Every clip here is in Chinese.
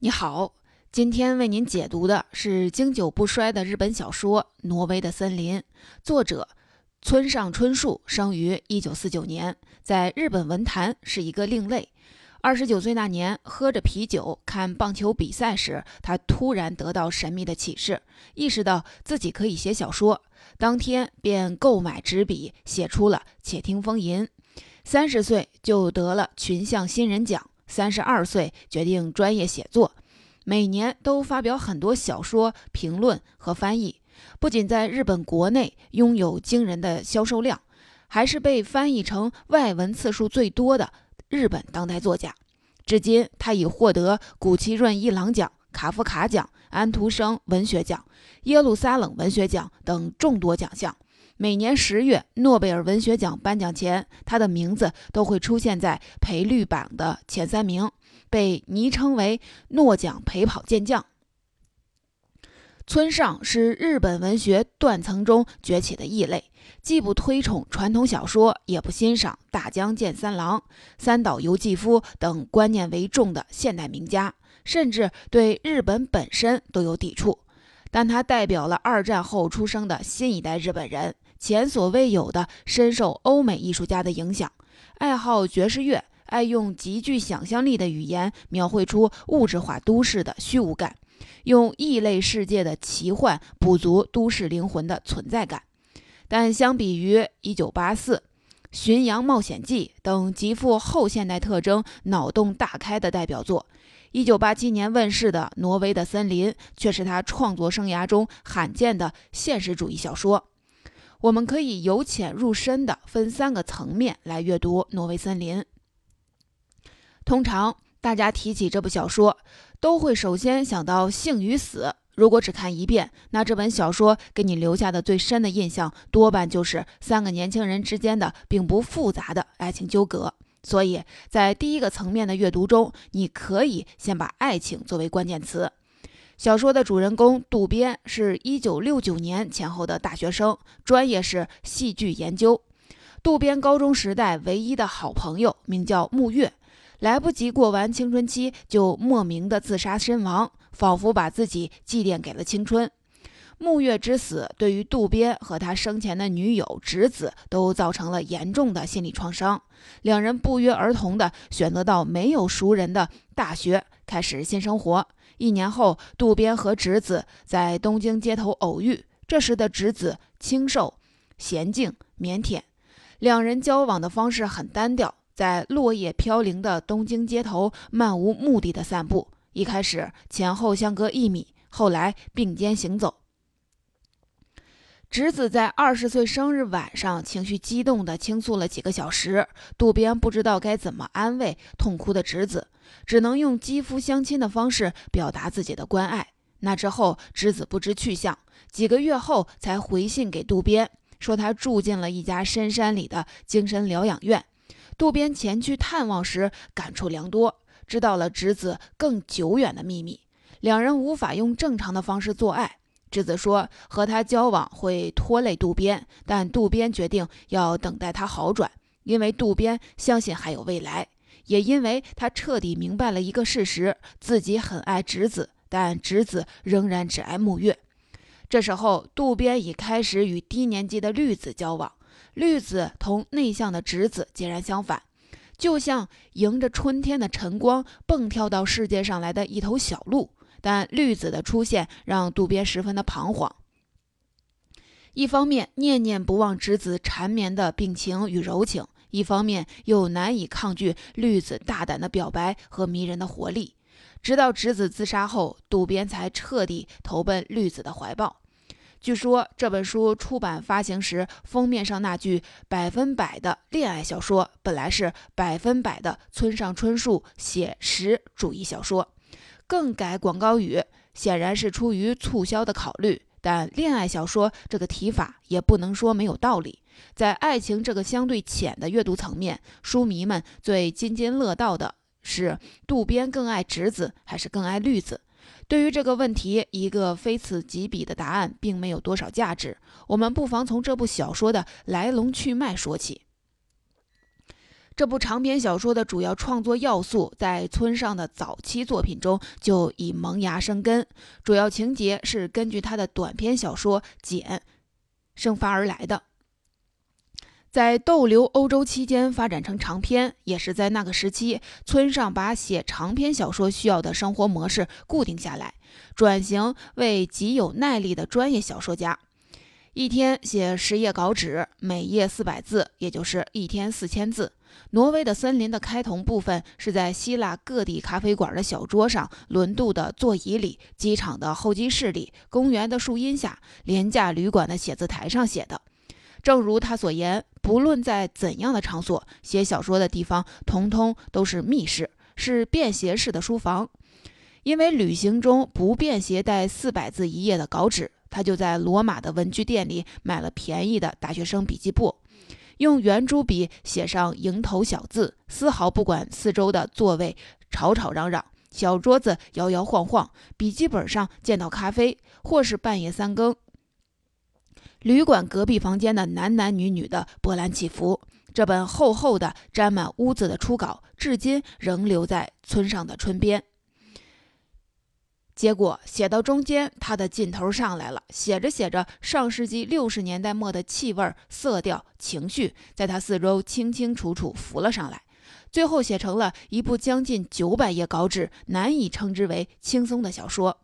你好，今天为您解读的是经久不衰的日本小说《挪威的森林》，作者村上春树生于一九四九年，在日本文坛是一个另类。二十九岁那年，喝着啤酒看棒球比赛时，他突然得到神秘的启示，意识到自己可以写小说。当天便购买纸笔，写出了《且听风吟》。三十岁就得了群像新人奖。三十二岁决定专业写作，每年都发表很多小说评论和翻译，不仅在日本国内拥有惊人的销售量，还是被翻译成外文次数最多的日本当代作家。至今，他已获得谷崎润一郎奖、卡夫卡奖、安徒生文学奖、耶路撒冷文学奖等众多奖项。每年十月，诺贝尔文学奖颁奖前，他的名字都会出现在赔率榜的前三名，被昵称为“诺奖陪跑健将”。村上是日本文学断层中崛起的异类，既不推崇传统小说，也不欣赏大江健三郎、三岛由纪夫等观念为重的现代名家，甚至对日本本身都有抵触。但他代表了二战后出生的新一代日本人。前所未有的深受欧美艺术家的影响，爱好爵士乐，爱用极具想象力的语言描绘出物质化都市的虚无感，用异类世界的奇幻补足都市灵魂的存在感。但相比于《一九八四》《巡洋冒险记》等极富后现代特征、脑洞大开的代表作，一九八七年问世的《挪威的森林》却是他创作生涯中罕见的现实主义小说。我们可以由浅入深的分三个层面来阅读《挪威森林》。通常大家提起这部小说，都会首先想到性与死。如果只看一遍，那这本小说给你留下的最深的印象，多半就是三个年轻人之间的并不复杂的爱情纠葛。所以在第一个层面的阅读中，你可以先把爱情作为关键词。小说的主人公渡边是一九六九年前后的大学生，专业是戏剧研究。渡边高中时代唯一的好朋友名叫木月，来不及过完青春期就莫名的自杀身亡，仿佛把自己祭奠给了青春。木月之死对于渡边和他生前的女友直子都造成了严重的心理创伤，两人不约而同的选择到没有熟人的大学开始新生活。一年后，渡边和直子在东京街头偶遇。这时的直子清瘦、娴静、腼腆，两人交往的方式很单调，在落叶飘零的东京街头漫无目的的散步。一开始前后相隔一米，后来并肩行走。侄子在二十岁生日晚上，情绪激动地倾诉了几个小时。渡边不知道该怎么安慰痛哭的侄子。只能用肌肤相亲的方式表达自己的关爱。那之后，侄子不知去向，几个月后才回信给渡边，说他住进了一家深山里的精神疗养院。渡边前去探望时，感触良多，知道了侄子更久远的秘密。两人无法用正常的方式做爱。直子说和他交往会拖累渡边，但渡边决定要等待他好转，因为渡边相信还有未来。也因为他彻底明白了一个事实：自己很爱直子，但直子仍然只爱木月。这时候，渡边已开始与低年级的绿子交往。绿子同内向的直子截然相反，就像迎着春天的晨光蹦跳到世界上来的一头小鹿。但绿子的出现让渡边十分的彷徨，一方面念念不忘直子缠绵的病情与柔情。一方面又难以抗拒绿子大胆的表白和迷人的活力，直到直子自杀后，渡边才彻底投奔绿子的怀抱。据说这本书出版发行时，封面上那句“百分百的恋爱小说”本来是“百分百的村上春树写实主义小说”，更改广告语，显然是出于促销的考虑。但恋爱小说这个提法也不能说没有道理。在爱情这个相对浅的阅读层面，书迷们最津津乐道的是渡边更爱直子还是更爱绿子？对于这个问题，一个非此即彼的答案并没有多少价值。我们不妨从这部小说的来龙去脉说起。这部长篇小说的主要创作要素，在村上的早期作品中就已萌芽生根。主要情节是根据他的短篇小说《简》生发而来的，在逗留欧洲期间发展成长篇。也是在那个时期，村上把写长篇小说需要的生活模式固定下来，转型为极有耐力的专业小说家。一天写十页稿纸，每页四百字，也就是一天四千字。挪威的森林的开头部分是在希腊各地咖啡馆的小桌上、轮渡的座椅里、机场的候机室里、公园的树荫下、廉价旅馆的写字台上写的。正如他所言，不论在怎样的场所，写小说的地方通通都是密室，是便携式的书房。因为旅行中不便携带四百字一页的稿纸。他就在罗马的文具店里买了便宜的大学生笔记簿，用圆珠笔写上蝇头小字，丝毫不管四周的座位吵吵嚷嚷，小桌子摇摇晃晃，笔记本上见到咖啡，或是半夜三更，旅馆隔壁房间的男男女女的波澜起伏。这本厚厚的、沾满污渍的初稿，至今仍留在村上的村边。结果写到中间，他的劲头上来了。写着写着，上世纪六十年代末的气味、色调、情绪，在他四周清清楚楚浮了上来。最后写成了一部将近九百页稿纸，难以称之为轻松的小说。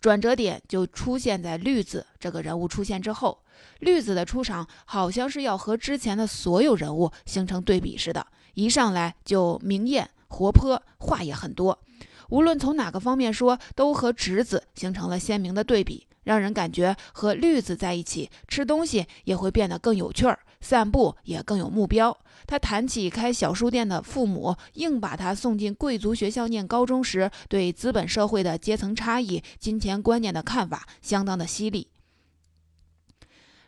转折点就出现在绿子这个人物出现之后。绿子的出场，好像是要和之前的所有人物形成对比似的，一上来就明艳活泼，话也很多。无论从哪个方面说，都和直子形成了鲜明的对比，让人感觉和绿子在一起吃东西也会变得更有趣儿，散步也更有目标。他谈起开小书店的父母硬把他送进贵族学校念高中时，对资本社会的阶层差异、金钱观念的看法相当的犀利，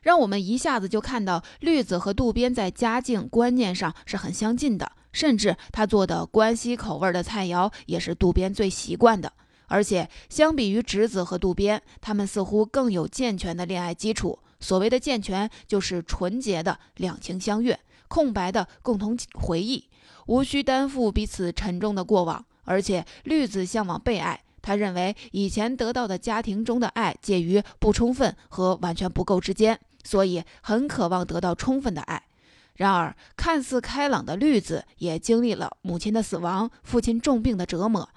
让我们一下子就看到绿子和渡边在家境观念上是很相近的。甚至他做的关西口味的菜肴也是渡边最习惯的，而且相比于直子和渡边，他们似乎更有健全的恋爱基础。所谓的健全，就是纯洁的两情相悦，空白的共同回忆，无需担负彼此沉重的过往。而且绿子向往被爱，他认为以前得到的家庭中的爱介于不充分和完全不够之间，所以很渴望得到充分的爱。然而，看似开朗的绿子也经历了母亲的死亡、父亲重病的折磨，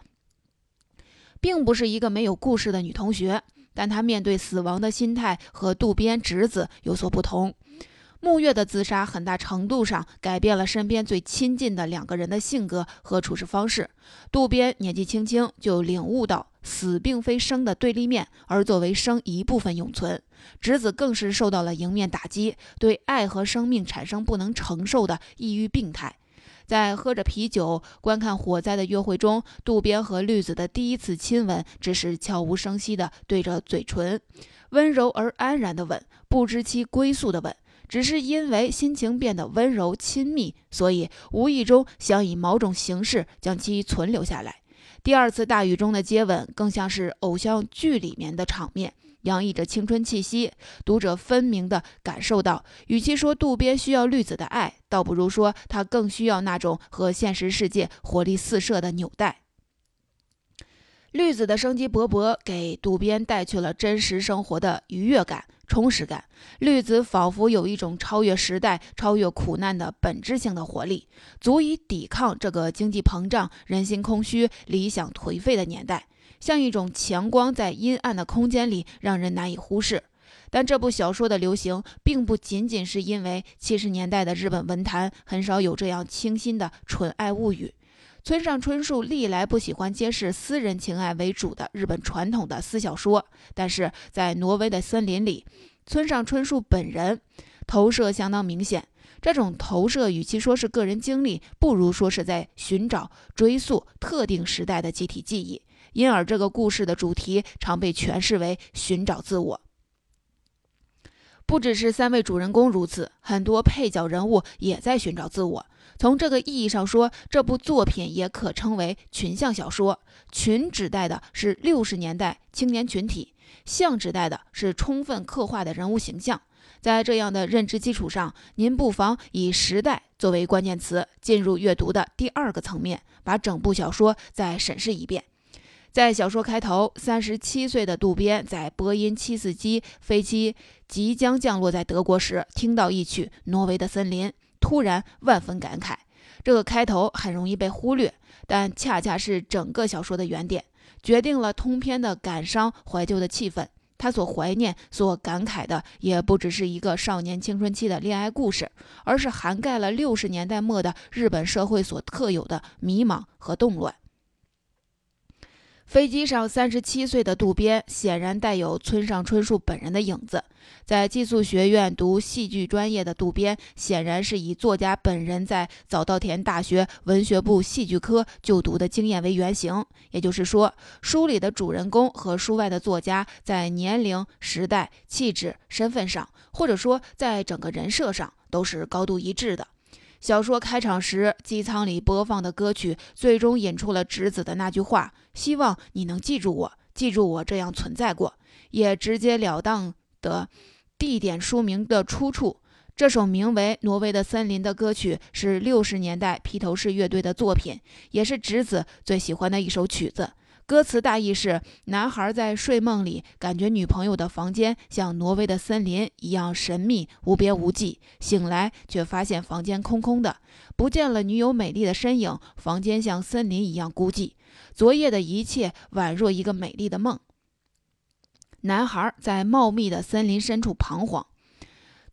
并不是一个没有故事的女同学。但她面对死亡的心态和渡边直子有所不同。木月的自杀很大程度上改变了身边最亲近的两个人的性格和处事方式。渡边年纪轻轻就领悟到死并非生的对立面，而作为生一部分永存。直子更是受到了迎面打击，对爱和生命产生不能承受的抑郁病态。在喝着啤酒观看火灾的约会中，渡边和绿子的第一次亲吻只是悄无声息地对着嘴唇，温柔而安然的吻，不知其归宿的吻。只是因为心情变得温柔亲密，所以无意中想以某种形式将其存留下来。第二次大雨中的接吻更像是偶像剧里面的场面，洋溢着青春气息。读者分明地感受到，与其说渡边需要绿子的爱，倒不如说他更需要那种和现实世界活力四射的纽带。绿子的生机勃勃，给渡边带去了真实生活的愉悦感。充实感，绿子仿佛有一种超越时代、超越苦难的本质性的活力，足以抵抗这个经济膨胀、人心空虚、理想颓废的年代，像一种强光，在阴暗的空间里让人难以忽视。但这部小说的流行，并不仅仅是因为七十年代的日本文坛很少有这样清新的纯爱物语。村上春树历来不喜欢揭示私人情爱为主的日本传统的私小说，但是在《挪威的森林》里，村上春树本人投射相当明显。这种投射与其说是个人经历，不如说是在寻找、追溯特定时代的集体记忆。因而，这个故事的主题常被诠释为寻找自我。不只是三位主人公如此，很多配角人物也在寻找自我。从这个意义上说，这部作品也可称为群像小说。群指代的是六十年代青年群体，像指代的是充分刻画的人物形象。在这样的认知基础上，您不妨以时代作为关键词，进入阅读的第二个层面，把整部小说再审视一遍。在小说开头，三十七岁的渡边在波音七四七飞机即将降落在德国时，听到一曲《挪威的森林》，突然万分感慨。这个开头很容易被忽略，但恰恰是整个小说的原点，决定了通篇的感伤怀旧的气氛。他所怀念、所感慨的，也不只是一个少年青春期的恋爱故事，而是涵盖了六十年代末的日本社会所特有的迷茫和动乱。飞机上，三十七岁的渡边显然带有村上春树本人的影子。在寄宿学院读戏剧专业的渡边，显然是以作家本人在早稻田大学文学部戏剧科就读的经验为原型。也就是说，书里的主人公和书外的作家在年龄、时代、气质、身份上，或者说在整个人设上，都是高度一致的。小说开场时，机舱里播放的歌曲，最终引出了直子的那句话：“希望你能记住我，记住我这样存在过。”也直截了当的地点书名的出处。这首名为《挪威的森林》的歌曲是六十年代披头士乐队的作品，也是直子最喜欢的一首曲子。歌词大意是：男孩在睡梦里感觉女朋友的房间像挪威的森林一样神秘无边无际，醒来却发现房间空空的，不见了女友美丽的身影，房间像森林一样孤寂。昨夜的一切宛若一个美丽的梦。男孩在茂密的森林深处彷徨。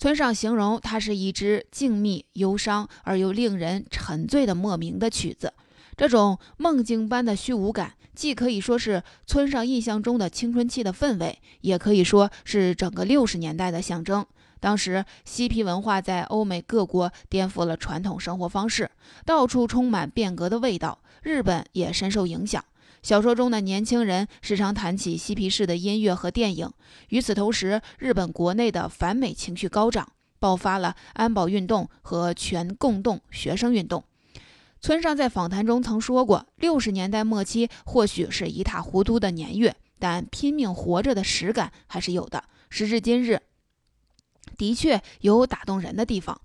村上形容它是一支静谧、忧伤而又令人沉醉的莫名的曲子。这种梦境般的虚无感，既可以说是村上印象中的青春期的氛围，也可以说是整个六十年代的象征。当时嬉皮文化在欧美各国颠覆了传统生活方式，到处充满变革的味道。日本也深受影响。小说中的年轻人时常谈起嬉皮士的音乐和电影。与此同时，日本国内的反美情绪高涨，爆发了安保运动和全共动学生运动。村上在访谈中曾说过，六十年代末期或许是一塌糊涂的年月，但拼命活着的实感还是有的。时至今日，的确有打动人的地方。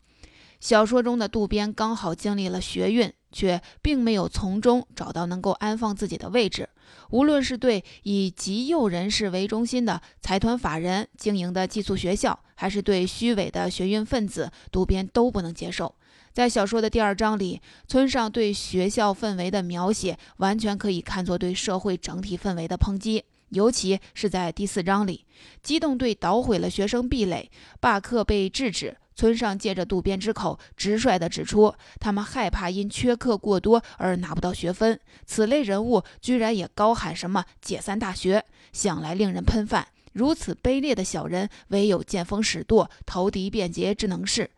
小说中的渡边刚好经历了学运，却并没有从中找到能够安放自己的位置。无论是对以极右人士为中心的财团法人经营的寄宿学校，还是对虚伪的学运分子，渡边都不能接受。在小说的第二章里，村上对学校氛围的描写完全可以看作对社会整体氛围的抨击，尤其是在第四章里，机动队捣毁了学生壁垒，罢课被制止。村上借着渡边之口，直率地指出，他们害怕因缺课过多而拿不到学分。此类人物居然也高喊什么解散大学，想来令人喷饭。如此卑劣的小人，唯有见风使舵，投敌变节之能事。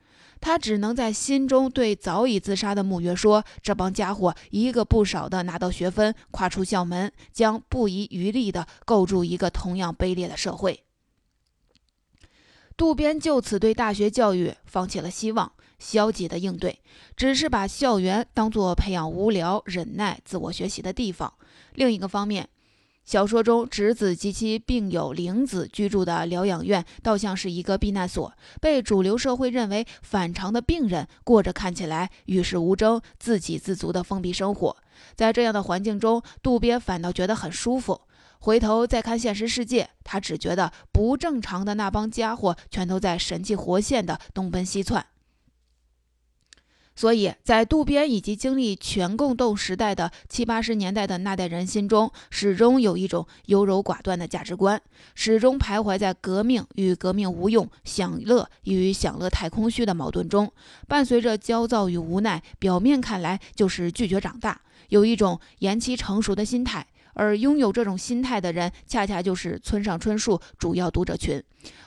他只能在心中对早已自杀的木月说：“这帮家伙一个不少的拿到学分，跨出校门，将不遗余力地构筑一个同样卑劣的社会。”渡边就此对大学教育放弃了希望，消极的应对，只是把校园当作培养无聊、忍耐、自我学习的地方。另一个方面，小说中，直子及其病友玲子居住的疗养院，倒像是一个避难所，被主流社会认为反常的病人过着看起来与世无争、自给自足的封闭生活。在这样的环境中，渡边反倒觉得很舒服。回头再看现实世界，他只觉得不正常的那帮家伙全都在神气活现的东奔西窜。所以在渡边以及经历全共斗时代的七八十年代的那代人心中，始终有一种优柔寡断的价值观，始终徘徊在革命与革命无用、享乐与享乐太空虚的矛盾中，伴随着焦躁与无奈。表面看来就是拒绝长大，有一种延期成熟的心态。而拥有这种心态的人，恰恰就是村上春树主要读者群。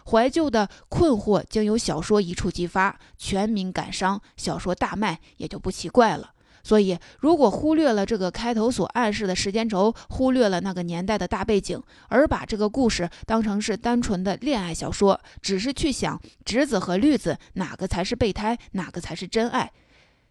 怀旧的困惑经由小说一触即发，全民感伤，小说大卖也就不奇怪了。所以，如果忽略了这个开头所暗示的时间轴，忽略了那个年代的大背景，而把这个故事当成是单纯的恋爱小说，只是去想直子和绿子哪个才是备胎，哪个才是真爱，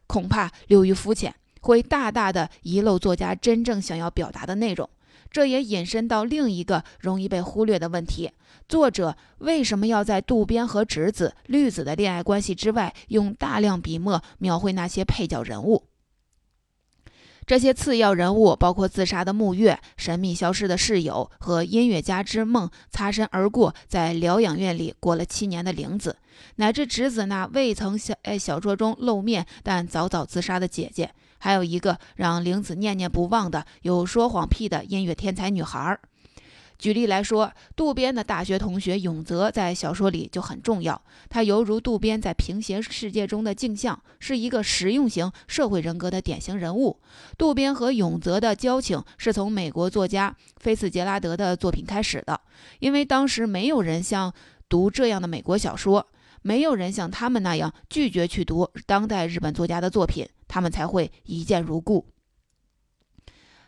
恐怕流于肤浅。会大大的遗漏作家真正想要表达的内容。这也引申到另一个容易被忽略的问题：作者为什么要在渡边和直子、绿子的恋爱关系之外，用大量笔墨描绘那些配角人物？这些次要人物包括自杀的木月、神秘消失的室友和音乐家之梦擦身而过，在疗养院里过了七年的玲子，乃至直子那未曾小哎小说中露面但早早自杀的姐姐，还有一个让玲子念念不忘的有说谎癖的音乐天才女孩。举例来说，渡边的大学同学永泽在小说里就很重要。他犹如渡边在平行世界中的镜像，是一个实用型社会人格的典型人物。渡边和永泽的交情是从美国作家菲茨杰拉德的作品开始的，因为当时没有人像读这样的美国小说，没有人像他们那样拒绝去读当代日本作家的作品，他们才会一见如故。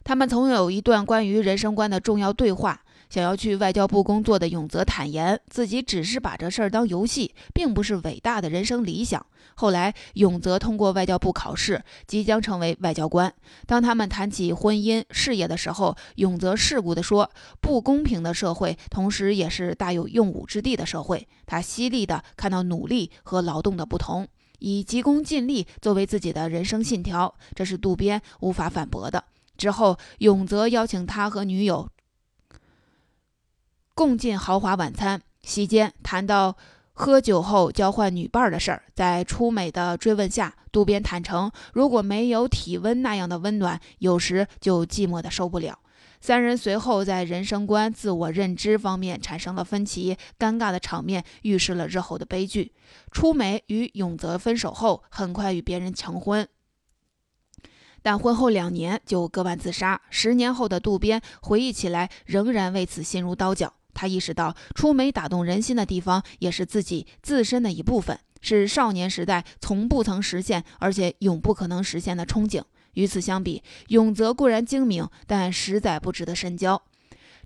他们曾有一段关于人生观的重要对话。想要去外交部工作的永泽坦言，自己只是把这事儿当游戏，并不是伟大的人生理想。后来，永泽通过外交部考试，即将成为外交官。当他们谈起婚姻事业的时候，永泽世故地说：“不公平的社会，同时也是大有用武之地的社会。”他犀利地看到努力和劳动的不同，以急功近利作为自己的人生信条，这是渡边无法反驳的。之后，永泽邀请他和女友。共进豪华晚餐，席间谈到喝酒后交换女伴的事儿。在初美的追问下，渡边坦诚，如果没有体温那样的温暖，有时就寂寞的受不了。三人随后在人生观、自我认知方面产生了分歧，尴尬的场面预示了日后的悲剧。初梅与永泽分手后，很快与别人成婚，但婚后两年就割腕自杀。十年后的渡边回忆起来，仍然为此心如刀绞。他意识到，出梅打动人心的地方，也是自己自身的一部分，是少年时代从不曾实现，而且永不可能实现的憧憬。与此相比，永泽固然精明，但实在不值得深交。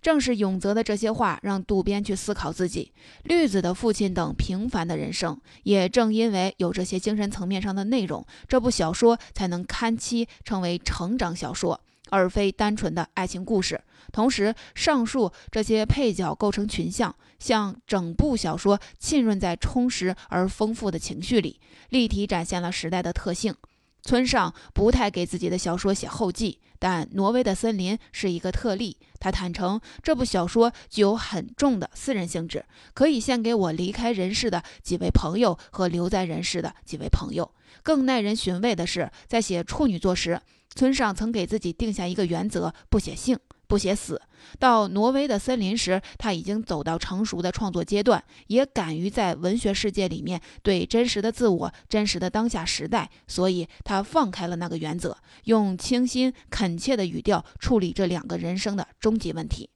正是永泽的这些话，让渡边去思考自己、绿子的父亲等平凡的人生。也正因为有这些精神层面上的内容，这部小说才能堪期成为成长小说。而非单纯的爱情故事。同时，上述这些配角构成群像，像整部小说浸润在充实而丰富的情绪里，立体展现了时代的特性。村上不太给自己的小说写后记，但《挪威的森林》是一个特例。他坦诚，这部小说具有很重的私人性质，可以献给我离开人世的几位朋友和留在人世的几位朋友。更耐人寻味的是，在写处女作时。村上曾给自己定下一个原则：不写性，不写死。到挪威的森林时，他已经走到成熟的创作阶段，也敢于在文学世界里面对真实的自我、真实的当下时代，所以他放开了那个原则，用清新恳切的语调处理这两个人生的终极问题。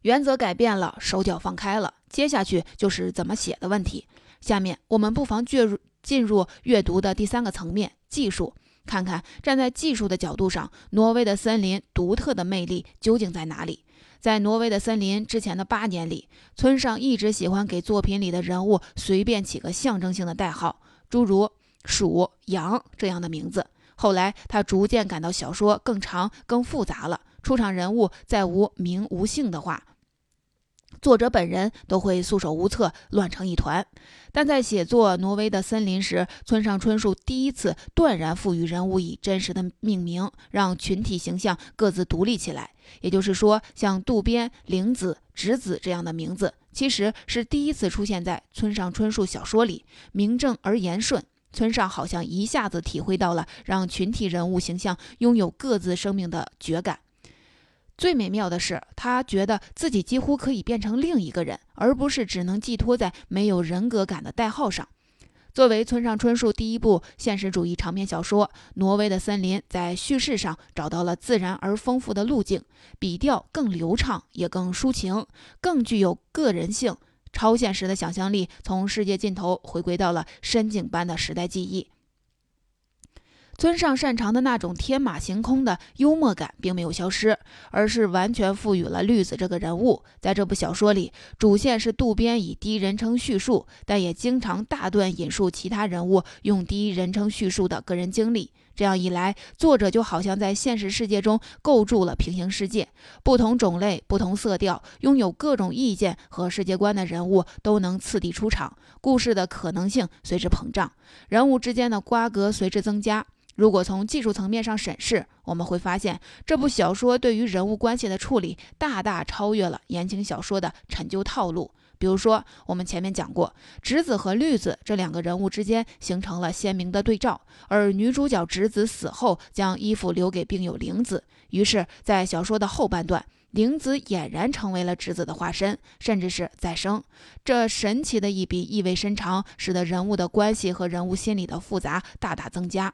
原则改变了，手脚放开了，接下去就是怎么写的问题。下面我们不妨进入进入阅读的第三个层面——技术。看看站在技术的角度上，挪威的森林独特的魅力究竟在哪里？在挪威的森林之前的八年里，村上一直喜欢给作品里的人物随便起个象征性的代号，诸如鼠、羊这样的名字。后来他逐渐感到小说更长、更复杂了，出场人物再无名无姓的话。作者本人都会束手无策，乱成一团。但在写作《挪威的森林》时，村上春树第一次断然赋予人物以真实的命名，让群体形象各自独立起来。也就是说，像渡边、玲子、直子这样的名字，其实是第一次出现在村上春树小说里，名正而言顺。村上好像一下子体会到了让群体人物形象拥有各自生命的觉感。最美妙的是，他觉得自己几乎可以变成另一个人，而不是只能寄托在没有人格感的代号上。作为村上春树第一部现实主义长篇小说，《挪威的森林》在叙事上找到了自然而丰富的路径，笔调更流畅，也更抒情，更具有个人性。超现实的想象力从世界尽头回归到了深井般的时代记忆。村上擅长的那种天马行空的幽默感并没有消失，而是完全赋予了绿子这个人物。在这部小说里，主线是渡边以第一人称叙述，但也经常大段引述其他人物用第一人称叙述的个人经历。这样一来，作者就好像在现实世界中构筑了平行世界，不同种类、不同色调、拥有各种意见和世界观的人物都能次第出场，故事的可能性随之膨胀，人物之间的瓜葛随之增加。如果从技术层面上审视，我们会发现这部小说对于人物关系的处理大大超越了言情小说的陈旧套路。比如说，我们前面讲过，直子和绿子这两个人物之间形成了鲜明的对照，而女主角直子死后将衣服留给病友玲子，于是，在小说的后半段，玲子俨然成为了直子的化身，甚至是再生。这神奇的一笔意味深长，使得人物的关系和人物心理的复杂大大增加。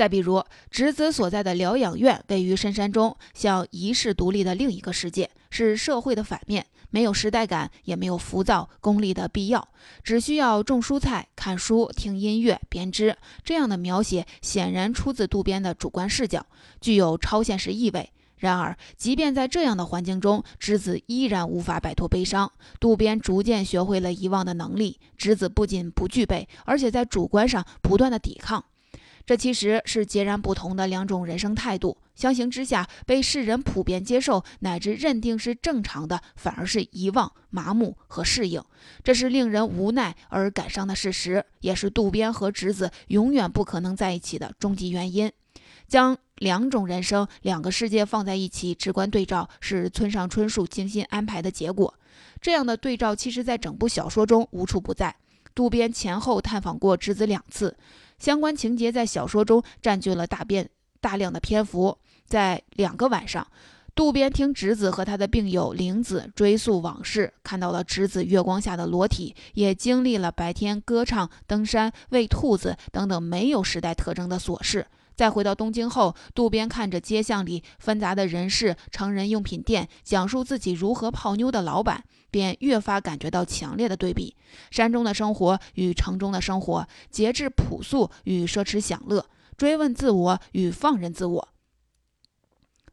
再比如，直子所在的疗养院位于深山中，像遗世独立的另一个世界，是社会的反面。没有时代感，也没有浮躁功利的必要，只需要种蔬菜、看书、听音乐、编织。这样的描写显然出自渡边的主观视角，具有超现实意味。然而，即便在这样的环境中，直子依然无法摆脱悲伤。渡边逐渐学会了遗忘的能力，直子不仅不具备，而且在主观上不断的抵抗。这其实是截然不同的两种人生态度。相形之下，被世人普遍接受乃至认定是正常的，反而是遗忘、麻木和适应。这是令人无奈而感伤的事实，也是渡边和直子永远不可能在一起的终极原因。将两种人生、两个世界放在一起，直观对照，是村上春树精心安排的结果。这样的对照，其实在整部小说中无处不在。渡边前后探访过直子两次。相关情节在小说中占据了大变大量的篇幅。在两个晚上，渡边听侄子和他的病友玲子追溯往事，看到了侄子月光下的裸体，也经历了白天歌唱、登山、喂兔子等等没有时代特征的琐事。再回到东京后，渡边看着街巷里纷杂的人事、成人用品店，讲述自己如何泡妞的老板。便越发感觉到强烈的对比：山中的生活与城中的生活，节制朴素与奢侈享乐，追问自我与放任自我。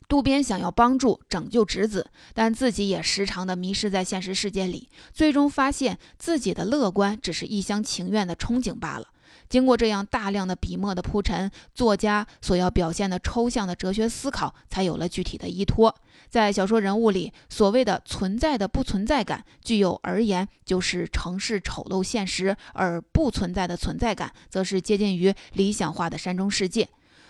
渡边想要帮助拯救侄子，但自己也时常的迷失在现实世界里，最终发现自己的乐观只是一厢情愿的憧憬罢了。经过这样大量的笔墨的铺陈，作家所要表现的抽象的哲学思考才有了具体的依托。在小说人物里，所谓的存在的不存在感，具有而言就是城市丑陋现实；而不存在的存在感，则是接近于理想化的山中世界。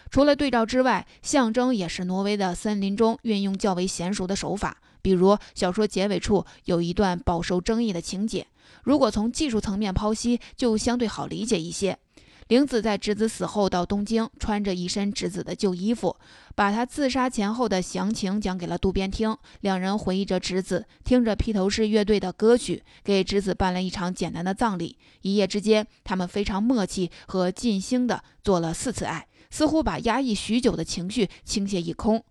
除了对照之外，象征也是挪威的森林中运用较为娴熟的手法。比如小说结尾处有一段饱受争议的情节，如果从技术层面剖析，就相对好理解一些。玲子在侄子死后到东京，穿着一身侄子的旧衣服，把他自杀前后的详情讲给了渡边听。两人回忆着侄子，听着披头士乐队的歌曲，给侄子办了一场简单的葬礼。一夜之间，他们非常默契和尽兴地做了四次爱，似乎把压抑许久的情绪倾泻一空。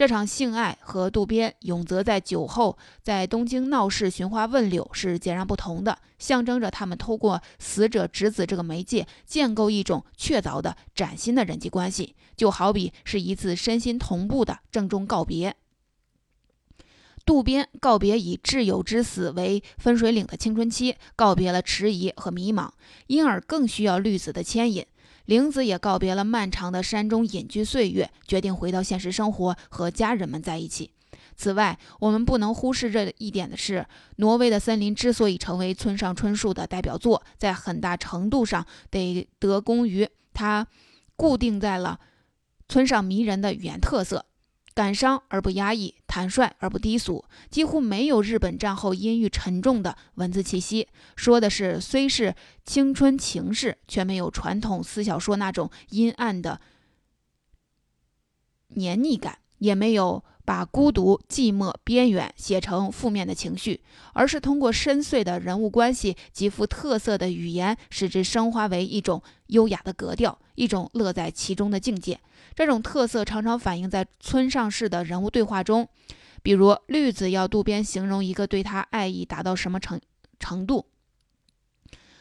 这场性爱和渡边永泽在酒后在东京闹市寻花问柳是截然不同的，象征着他们透过死者直子这个媒介建构一种确凿的崭新的人际关系，就好比是一次身心同步的郑重告别。渡边告别以挚友之死为分水岭的青春期，告别了迟疑和迷茫，因而更需要绿子的牵引。玲子也告别了漫长的山中隐居岁月，决定回到现实生活，和家人们在一起。此外，我们不能忽视这一点的是，《挪威的森林》之所以成为村上春树的代表作，在很大程度上得得功于它固定在了村上迷人的语言特色。感伤而不压抑，坦率而不低俗，几乎没有日本战后阴郁沉重的文字气息。说的是虽是青春情事，却没有传统私小说那种阴暗的黏腻感，也没有。把孤独、寂寞、边缘写成负面的情绪，而是通过深邃的人物关系、极富特色的语言，使之升华为一种优雅的格调，一种乐在其中的境界。这种特色常常反映在村上式的人物对话中，比如绿子要渡边形容一个对他爱意达到什么程程度。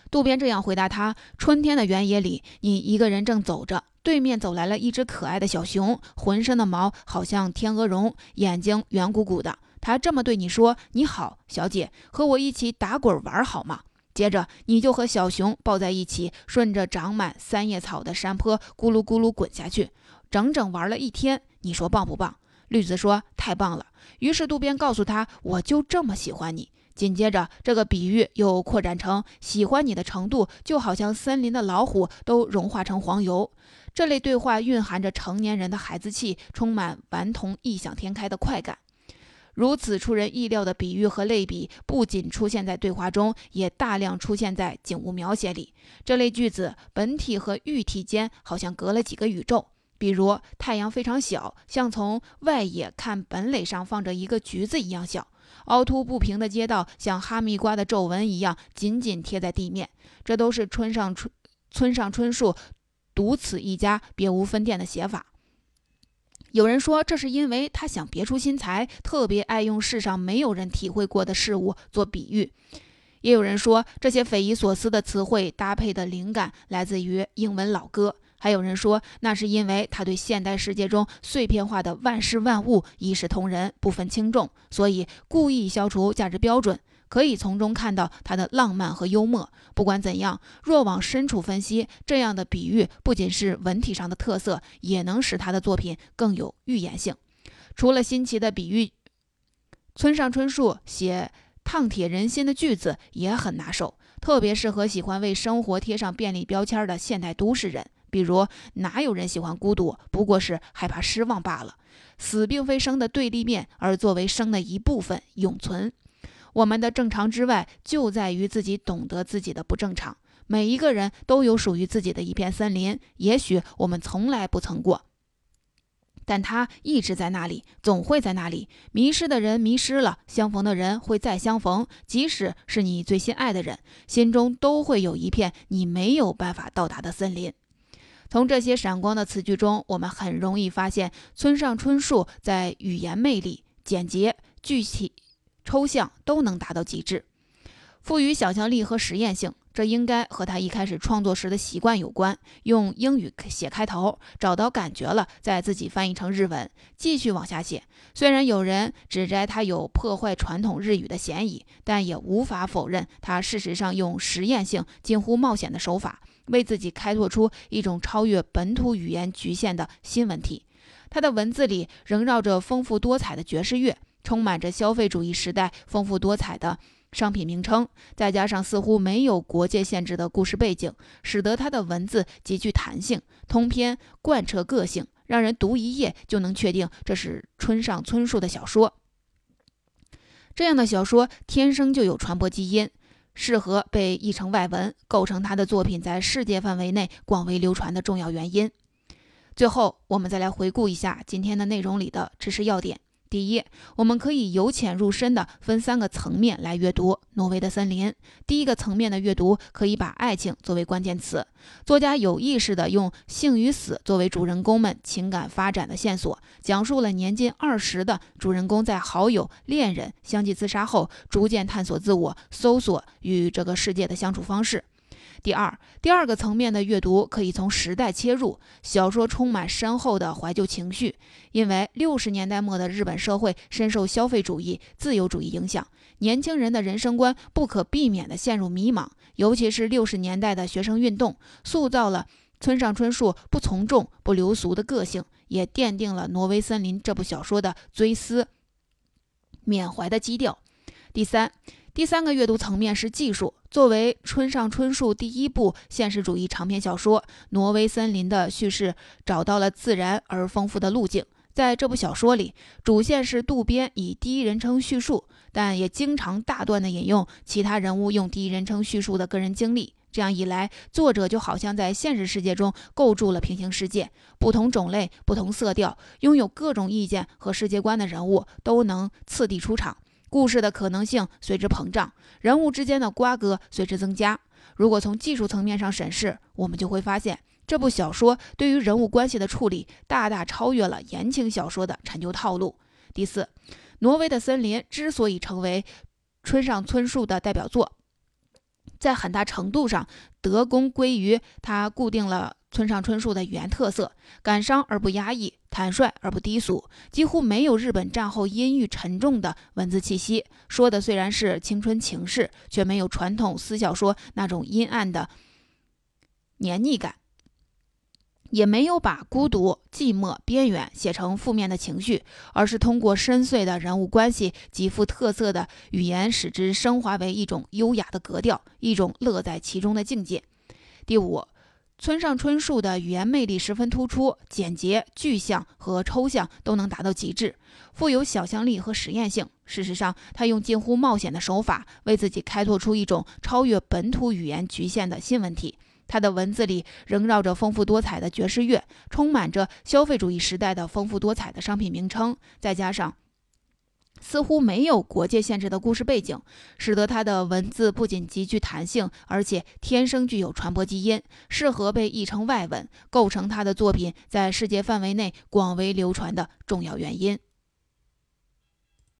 渡边这样回答他：“春天的原野里，你一个人正走着，对面走来了一只可爱的小熊，浑身的毛好像天鹅绒，眼睛圆鼓鼓的。他这么对你说：‘你好，小姐，和我一起打滚玩好吗？’”接着你就和小熊抱在一起，顺着长满三叶草的山坡咕噜咕噜滚下去，整整玩了一天。你说棒不棒？绿子说太棒了。于是渡边告诉他：“我就这么喜欢你。”紧接着，这个比喻又扩展成喜欢你的程度，就好像森林的老虎都融化成黄油。这类对话蕴含着成年人的孩子气，充满顽童异想天开的快感。如此出人意料的比喻和类比，不仅出现在对话中，也大量出现在景物描写里。这类句子本体和喻体间好像隔了几个宇宙。比如，太阳非常小，像从外野看本垒上放着一个橘子一样小；凹凸不平的街道像哈密瓜的皱纹一样紧紧贴在地面。这都是村上春村上春树独此一家、别无分店的写法。有人说，这是因为他想别出心裁，特别爱用世上没有人体会过的事物做比喻；也有人说，这些匪夷所思的词汇搭配的灵感来自于英文老歌；还有人说，那是因为他对现代世界中碎片化的万事万物一视同仁，不分轻重，所以故意消除价值标准。可以从中看到他的浪漫和幽默。不管怎样，若往深处分析，这样的比喻不仅是文体上的特色，也能使他的作品更有预言性。除了新奇的比喻，村上春树写烫铁人心的句子也很拿手，特别适合喜欢为生活贴上便利标签的现代都市人。比如，哪有人喜欢孤独？不过是害怕失望罢了。死并非生的对立面，而作为生的一部分永存。我们的正常之外，就在于自己懂得自己的不正常。每一个人都有属于自己的一片森林，也许我们从来不曾过，但它一直在那里，总会在那里。迷失的人迷失了，相逢的人会再相逢。即使是你最心爱的人，心中都会有一片你没有办法到达的森林。从这些闪光的词句中，我们很容易发现村上春树在语言魅力、简洁、具体。抽象都能达到极致，赋予想象力和实验性，这应该和他一开始创作时的习惯有关。用英语写开头，找到感觉了，再自己翻译成日文，继续往下写。虽然有人指摘他有破坏传统日语的嫌疑，但也无法否认他事实上用实验性、近乎冒险的手法，为自己开拓出一种超越本土语言局限的新文体。他的文字里仍绕着丰富多彩的爵士乐。充满着消费主义时代丰富多彩的商品名称，再加上似乎没有国界限制的故事背景，使得他的文字极具弹性，通篇贯彻个性，让人读一页就能确定这是村上春树的小说。这样的小说天生就有传播基因，适合被译成外文，构成他的作品在世界范围内广为流传的重要原因。最后，我们再来回顾一下今天的内容里的知识要点。第一，我们可以由浅入深的分三个层面来阅读《挪威的森林》。第一个层面的阅读，可以把爱情作为关键词，作家有意识地用性与死作为主人公们情感发展的线索，讲述了年近二十的主人公在好友、恋人相继自杀后，逐渐探索自我、搜索与这个世界的相处方式。第二，第二个层面的阅读可以从时代切入。小说充满深厚的怀旧情绪，因为六十年代末的日本社会深受消费主义、自由主义影响，年轻人的人生观不可避免地陷入迷茫。尤其是六十年代的学生运动，塑造了村上春树不从众、不流俗的个性，也奠定了《挪威森林》这部小说的追思缅怀的基调。第三。第三个阅读层面是技术。作为村上春树第一部现实主义长篇小说，《挪威森林》的叙事找到了自然而丰富的路径。在这部小说里，主线是渡边以第一人称叙述，但也经常大段的引用其他人物用第一人称叙述的个人经历。这样一来，作者就好像在现实世界中构筑了平行世界，不同种类、不同色调、拥有各种意见和世界观的人物都能次第出场。故事的可能性随之膨胀，人物之间的瓜葛随之增加。如果从技术层面上审视，我们就会发现，这部小说对于人物关系的处理大大超越了言情小说的陈旧套路。第四，《挪威的森林》之所以成为村上春树的代表作，在很大程度上德功归于他固定了村上春树的语言特色：感伤而不压抑，坦率而不低俗，几乎没有日本战后阴郁沉重的文字气息。说的虽然是青春情事，却没有传统私小说那种阴暗的黏腻感。也没有把孤独、寂寞、边缘写成负面的情绪，而是通过深邃的人物关系、极富特色的语言，使之升华为一种优雅的格调，一种乐在其中的境界。第五，村上春树的语言魅力十分突出，简洁、具象和抽象都能达到极致，富有想象力和实验性。事实上，他用近乎冒险的手法，为自己开拓出一种超越本土语言局限的新问题。他的文字里仍绕着丰富多彩的爵士乐，充满着消费主义时代的丰富多彩的商品名称，再加上似乎没有国界限制的故事背景，使得他的文字不仅极具弹性，而且天生具有传播基因，适合被译成外文，构成他的作品在世界范围内广为流传的重要原因。